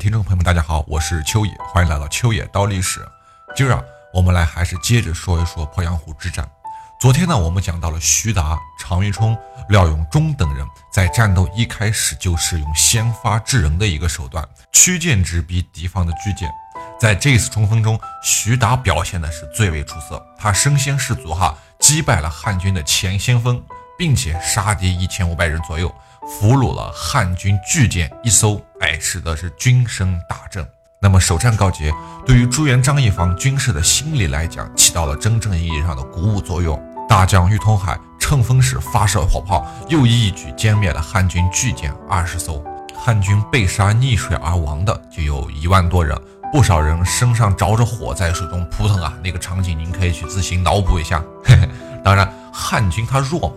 听众朋友们，大家好，我是秋野，欢迎来到秋野刀历史。今儿啊，我们来还是接着说一说鄱阳湖之战。昨天呢，我们讲到了徐达、常遇冲、廖永忠等人在战斗一开始就使用先发制人的一个手段，曲剑直逼敌方的巨舰。在这次冲锋中，徐达表现的是最为出色，他身先士卒哈，击败了汉军的前先锋，并且杀敌一千五百人左右。俘虏了汉军巨舰一艘，哎，使得是军声大振。那么首战告捷，对于朱元璋一方军事的心理来讲，起到了真正意义上的鼓舞作用。大将郁通海乘风势发射火炮，又一举歼灭了汉军巨舰二十艘。汉军被杀溺水而亡的就有一万多人，不少人身上着着火在水中扑腾啊，那个场景您可以去自行脑补一下。嘿嘿，当然，汉军他弱吗？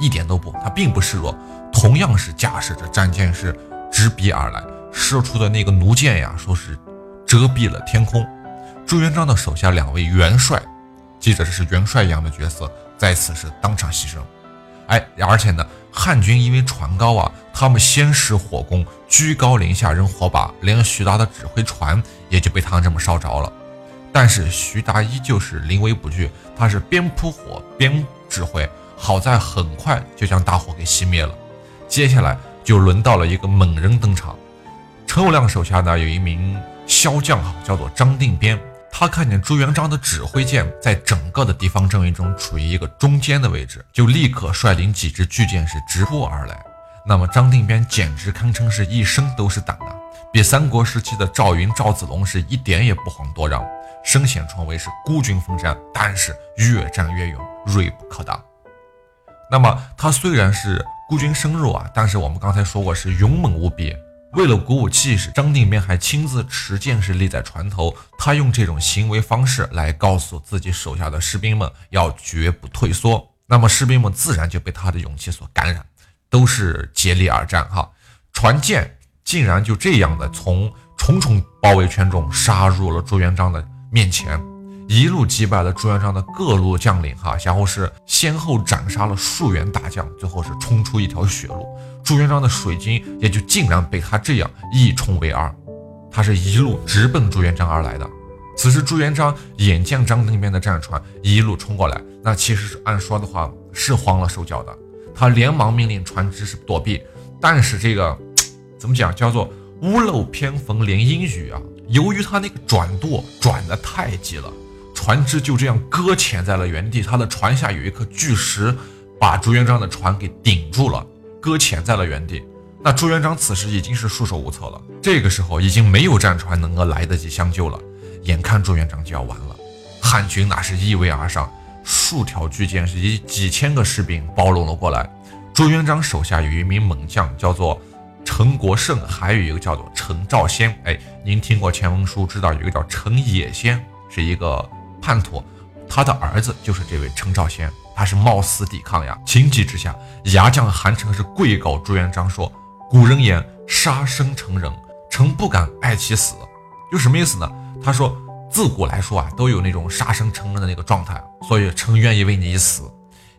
一点都不，他并不示弱。同样是驾驶着战舰是直逼而来，射出的那个弩箭呀，说是遮蔽了天空。朱元璋的手下两位元帅，记着这是元帅一样的角色，在此是当场牺牲。哎，而且呢，汉军因为船高啊，他们先使火攻，居高临下扔火把，连徐达的指挥船也就被他们这么烧着了。但是徐达依旧是临危不惧，他是边扑火边指挥，好在很快就将大火给熄灭了。接下来就轮到了一个猛人登场，陈友谅手下呢有一名骁将哈，叫做张定边。他看见朱元璋的指挥舰在整个的敌方阵营中处于一个中间的位置，就立刻率领几支巨舰是直扑而来。那么张定边简直堪称是一生都是胆呐，比三国时期的赵云、赵子龙是一点也不遑多让，身险创危是孤军奋战，但是越战越勇，锐不可挡。那么他虽然是。孤军深入啊！但是我们刚才说过是勇猛无比。为了鼓舞气势，张定边还亲自持剑是立在船头。他用这种行为方式来告诉自己手下的士兵们要绝不退缩。那么士兵们自然就被他的勇气所感染，都是竭力而战。哈，船舰竟然就这样的从重重包围圈中杀入了朱元璋的面前。一路击败了朱元璋的各路将领，哈，然后是先后斩杀了数员大将，最后是冲出一条血路。朱元璋的水军也就竟然被他这样一冲为二，他是一路直奔朱元璋而来的。此时朱元璋眼见张定边的战船一路冲过来，那其实是按说的话是慌了手脚的，他连忙命令船只是躲避，但是这个 怎么讲叫做屋漏偏逢连阴雨啊？由于他那个转舵转的太急了。船只就这样搁浅在了原地，他的船下有一颗巨石，把朱元璋的船给顶住了，搁浅在了原地。那朱元璋此时已经是束手无策了，这个时候已经没有战船能够来得及相救了，眼看朱元璋就要完了，汉军那是一围而上，数条巨舰是以几千个士兵包拢了过来。朱元璋手下有一名猛将叫做陈国胜，还有一个叫做陈兆先。哎，您听过前文书，知道有一个叫陈野先，是一个。叛徒，他的儿子就是这位陈兆先，他是冒死抵抗呀。情急之下，牙将韩城是跪告朱元璋说：“古人言杀生成仁，臣不敢爱其死。”就什么意思呢？他说，自古来说啊，都有那种杀生成仁的那个状态，所以臣愿意为你死。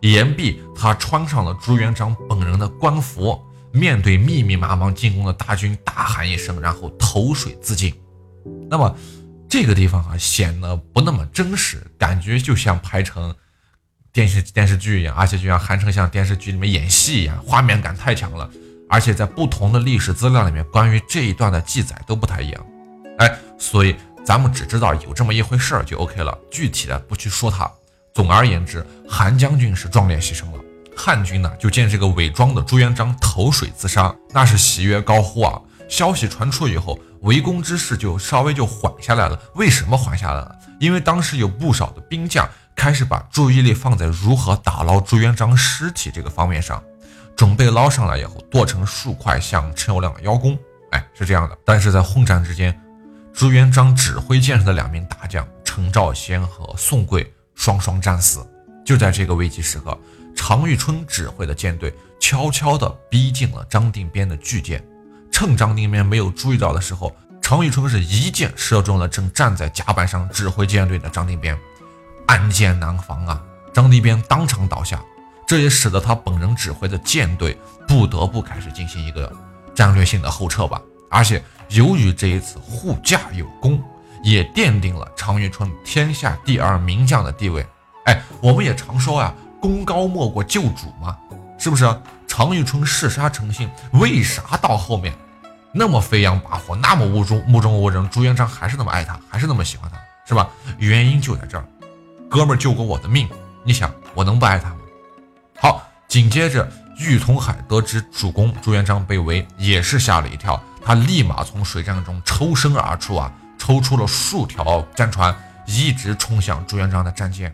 言毕，他穿上了朱元璋本人的官服，面对密密麻麻进攻的大军大喊一声，然后投水自尽。那么。这个地方啊，显得不那么真实，感觉就像拍成电视电视剧一样，而且就像韩城像电视剧里面演戏一样，画面感太强了。而且在不同的历史资料里面，关于这一段的记载都不太一样。哎，所以咱们只知道有这么一回事儿就 OK 了，具体的不去说它。总而言之，韩将军是壮烈牺牲了，汉军呢就见这个伪装的朱元璋投水自杀，那是喜悦高呼啊！消息传出以后。围攻之势就稍微就缓下来了。为什么缓下来了？因为当时有不少的兵将开始把注意力放在如何打捞朱元璋尸体这个方面上，准备捞上来以后剁成数块向陈友谅邀功。哎，是这样的。但是在混战之间，朱元璋指挥舰上的两名大将陈兆先和宋贵双双战死。就在这个危急时刻，常遇春指挥的舰队悄悄地逼近了张定边的巨舰。趁张定边没有注意到的时候，常遇春是一箭射中了正站在甲板上指挥舰队的张定边，暗箭难防啊！张定边当场倒下，这也使得他本人指挥的舰队不得不开始进行一个战略性的后撤吧。而且由于这一次护驾有功，也奠定了常遇春天下第二名将的地位。哎，我们也常说啊，功高莫过救主嘛，是不是？常遇春嗜杀成性，为啥到后面那么飞扬跋扈，那么目中目中无人，朱元璋还是那么爱他，还是那么喜欢他，是吧？原因就在这儿，哥们儿救过我的命，你想我能不爱他吗？好，紧接着玉通海得知主公朱元璋被围，也是吓了一跳，他立马从水战中抽身而出啊，抽出了数条战船，一直冲向朱元璋的战舰。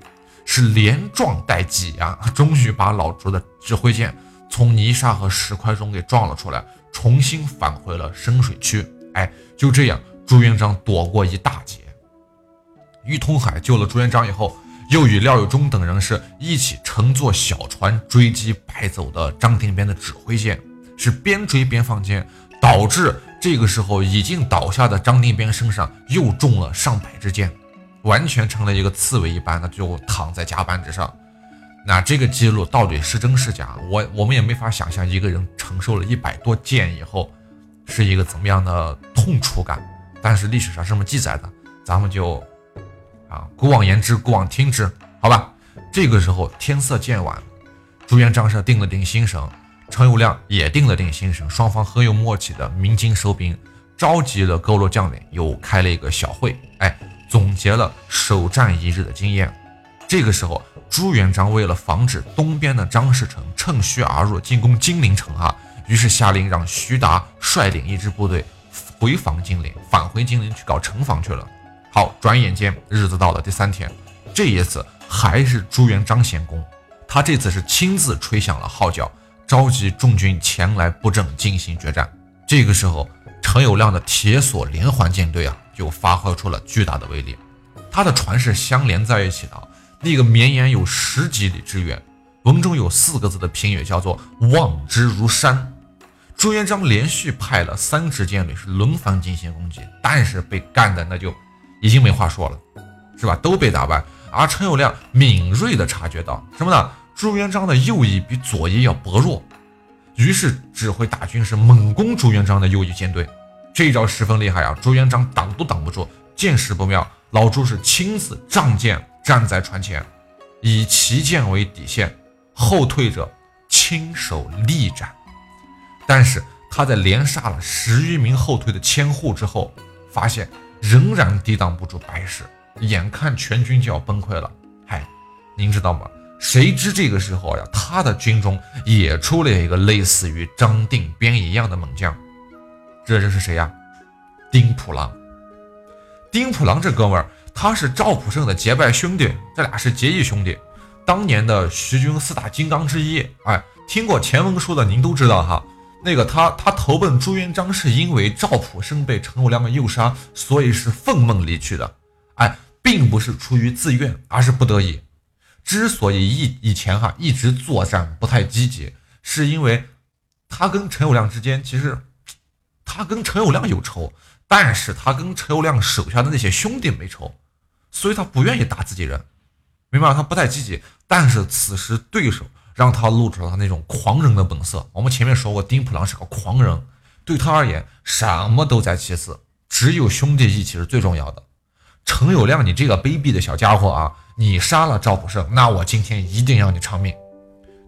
是连撞带挤呀，终于把老朱的指挥舰从泥沙和石块中给撞了出来，重新返回了深水区。哎，就这样，朱元璋躲过一大劫。于通海救了朱元璋以后，又与廖友忠等人是一起乘坐小船追击败走的张定边的指挥舰，是边追边放箭，导致这个时候已经倒下的张定边身上又中了上百支箭。完全成了一个刺猬一般的，就躺在甲板之上。那这个记录到底是真是假？我我们也没法想象一个人承受了一百多箭以后是一个怎么样的痛楚感。但是历史上这么记载的，咱们就啊，古往言之，古往听之，好吧？这个时候天色渐晚，朱元璋是定了定心神，陈友谅也定了定心神，双方很有默契的鸣金收兵，召集了各路将领，又开了一个小会，哎。总结了首战一日的经验。这个时候，朱元璋为了防止东边的张士诚趁虚而入进攻金陵城啊，于是下令让徐达率领一支部队回防金陵，返回金陵去搞城防去了。好，转眼间日子到了第三天，这一次还是朱元璋先攻，他这次是亲自吹响了号角，召集众军前来布阵进行决战。这个时候，陈友谅的铁索连环舰队啊。就发挥出了巨大的威力，他的船是相连在一起的，那个绵延有十几里之远。文中有四个字的评语叫做“望之如山”。朱元璋连续派了三支舰队是轮番进行攻击，但是被干的那就已经没话说了，是吧？都被打败。而陈友谅敏锐地察觉到什么呢？朱元璋的右翼比左翼要薄弱，于是指挥大军是猛攻朱元璋的右翼舰队。这招十分厉害啊！朱元璋挡都挡不住，见势不妙，老朱是亲自仗剑站在船前，以旗舰为底线，后退者亲手力斩。但是他在连杀了十余名后退的千户之后，发现仍然抵挡不住白石，眼看全军就要崩溃了。嗨，您知道吗？谁知这个时候呀，他的军中也出了一个类似于张定边一样的猛将。这人是谁呀？丁普郎。丁普郎这哥们儿，他是赵普胜的结拜兄弟，这俩是结义兄弟。当年的徐军四大金刚之一，哎，听过前文书的您都知道哈。那个他，他投奔朱元璋是因为赵普胜被陈友谅诱杀，所以是愤懑离去的。哎，并不是出于自愿，而是不得已。之所以以以前哈一直作战不太积极，是因为他跟陈友谅之间其实。他跟陈友谅有仇，但是他跟陈友谅手下的那些兄弟没仇，所以他不愿意打自己人，明白吗？他不太积极，但是此时对手让他露出了他那种狂人的本色。我们前面说过，丁普郎是个狂人，对他而言什么都在其次，只有兄弟义气是最重要的。陈友谅，你这个卑鄙的小家伙啊，你杀了赵普胜，那我今天一定要你偿命。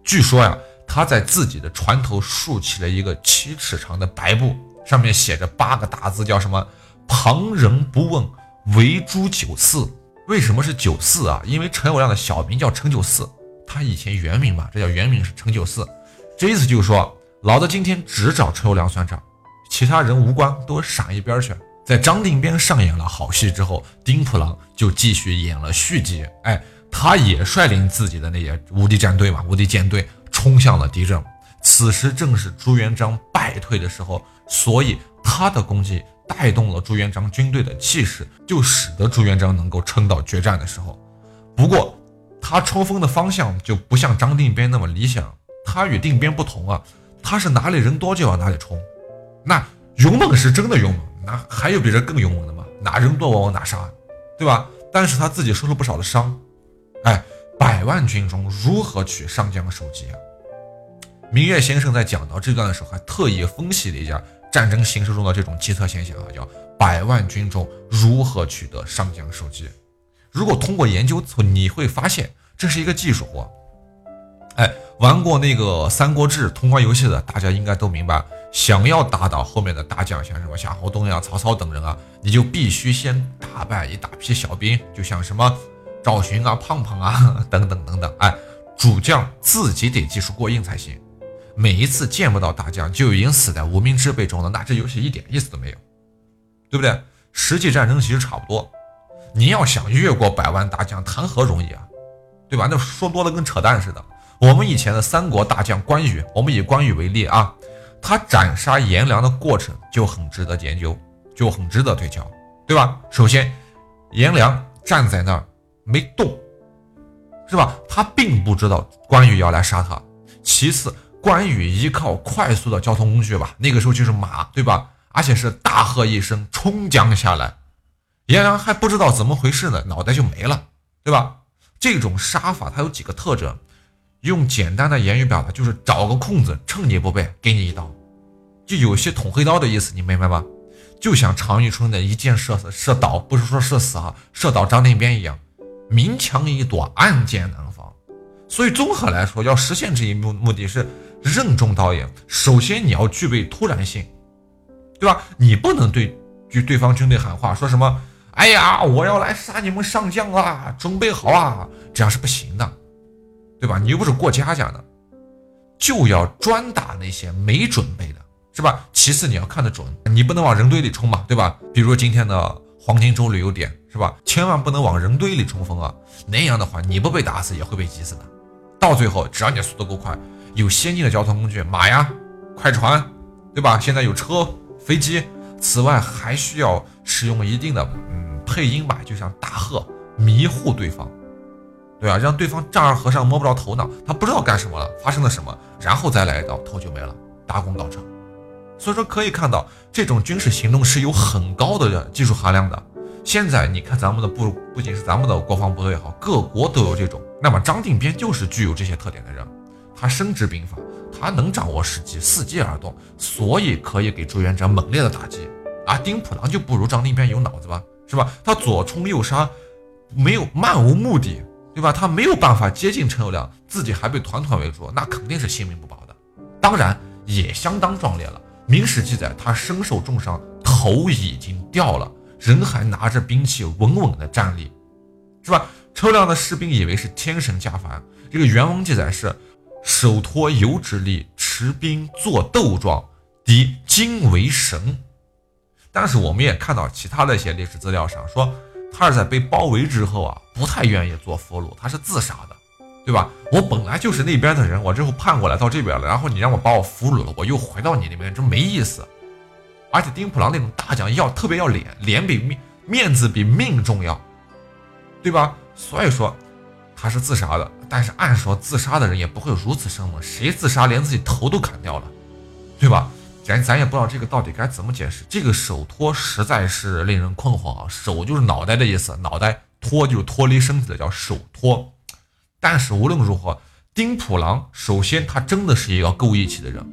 据说呀，他在自己的船头竖起了一个七尺长的白布。上面写着八个大字，叫什么？旁人不问，唯诛九四。为什么是九四啊？因为陈友谅的小名叫陈九四，他以前原名嘛，这叫原名是陈九四。这意思就是说，老子今天只找陈友谅算账，其他人无关，都闪一边去。在张定边上演了好戏之后，丁普郎就继续演了续集。哎，他也率领自己的那些无敌战队嘛，无敌舰队冲向了敌阵。此时正是朱元璋败退的时候。所以他的功绩带动了朱元璋军队的气势，就使得朱元璋能够撑到决战的时候。不过，他冲锋的方向就不像张定边那么理想。他与定边不同啊，他是哪里人多就往哪里冲。那勇猛是真的勇猛，那还有比这更勇猛的吗？哪人多我往哪杀，对吧？但是他自己受了不少的伤。哎，百万军中如何取上将首级啊？明月先生在讲到这段的时候，还特意分析了一下战争形势中的这种奇特现象啊，叫百万军中如何取得上将首级。如果通过研究，你会发现这是一个技术活。哎，玩过那个《三国志》通关游戏的，大家应该都明白，想要打倒后面的大将，像什么夏侯惇呀、曹操等人啊，你就必须先打败一大批小兵，就像什么赵云啊、胖胖啊等等等等。哎，主将自己得技术过硬才行。每一次见不到大将就已经死在无名之辈中了，那这游戏一点意思都没有，对不对？实际战争其实差不多。你要想越过百万大将，谈何容易啊，对吧？那说多了跟扯淡似的。我们以前的三国大将关羽，我们以关羽为例啊，他斩杀颜良的过程就很值得研究，就很值得推敲，对吧？首先，颜良站在那儿没动，是吧？他并不知道关羽要来杀他。其次，关羽依靠快速的交通工具吧，那个时候就是马，对吧？而且是大喝一声冲将下来。颜良还不知道怎么回事呢，脑袋就没了，对吧？这种杀法它有几个特征，用简单的言语表达就是找个空子，趁你不备给你一刀，就有些捅黑刀的意思，你明白吗？就像常遇春的一箭射死射倒，不是说射死啊，射倒张定边一样，明枪易躲，暗箭难防。所以综合来说，要实现这一目目的是任重道远。首先你要具备突然性，对吧？你不能对对对方军队喊话，说什么？哎呀，我要来杀你们上将啦！准备好啊！这样是不行的，对吧？你又不是过家家的，就要专打那些没准备的，是吧？其次你要看得准，你不能往人堆里冲嘛，对吧？比如今天的黄金周旅游点，是吧？千万不能往人堆里冲锋啊！那样的话，你不被打死也会被挤死的。到最后，只要你速度够快，有先进的交通工具，马呀、快船，对吧？现在有车、飞机。此外，还需要使用一定的嗯。配音吧，就像大喝迷糊对方，对吧？让对方丈二和尚摸不着头脑，他不知道干什么了，发生了什么，然后再来一刀，头就没了，大功告成。所以说可以看到，这种军事行动是有很高的技术含量的。现在你看咱们的部，不仅是咱们的国防部队也好，各国都有这种。那么张定边就是具有这些特点的人，他深知兵法，他能掌握时机，伺机而动，所以可以给朱元璋猛烈的打击。而丁普郎就不如张定边有脑子吧？是吧？他左冲右杀，没有漫无目的，对吧？他没有办法接近陈友谅，自己还被团团围住，那肯定是性命不保的。当然也相当壮烈了。明史记载，他身受重伤，头已经掉了，人还拿着兵器稳稳的站立，是吧？陈友谅的士兵以为是天神下凡。这个原文记载是：手托油之力，持兵作斗状，敌惊为神。但是我们也看到其他的一些历史资料上说，他是在被包围之后啊，不太愿意做俘虏，他是自杀的，对吧？我本来就是那边的人，我之后叛过来到这边了，然后你让我把我俘虏了，我又回到你那边，这没意思。而且丁普郎那种大将要特别要脸，脸比面面子比命重要，对吧？所以说他是自杀的。但是按说自杀的人也不会如此生猛，谁自杀连自己头都砍掉了，对吧？咱咱也不知道这个到底该怎么解释，这个手托实在是令人困惑啊！手就是脑袋的意思，脑袋托就是脱离身体的，叫手托。但是无论如何，丁普郎首先他真的是一个够义气的人，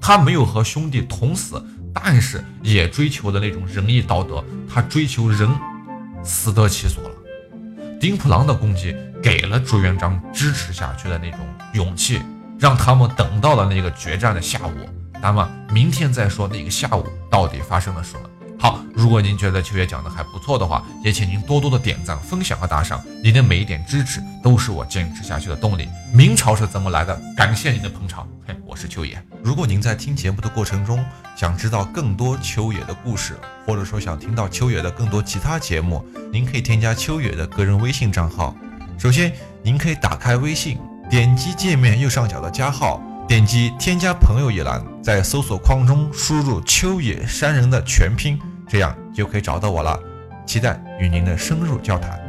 他没有和兄弟同死，但是也追求的那种仁义道德，他追求人死得其所了。丁普郎的攻击给了朱元璋支持下去的那种勇气，让他们等到了那个决战的下午。那么明天再说那个下午到底发生了什么。好，如果您觉得秋月讲的还不错的话，也请您多多的点赞、分享和打赏。您的每一点支持都是我坚持下去的动力。明朝是怎么来的？感谢您的捧场。嘿，我是秋野。如果您在听节目的过程中想知道更多秋野的故事，或者说想听到秋野的更多其他节目，您可以添加秋野的个人微信账号。首先，您可以打开微信，点击界面右上角的加号。点击添加朋友一栏，在搜索框中输入“秋野山人”的全拼，这样就可以找到我了。期待与您的深入交谈。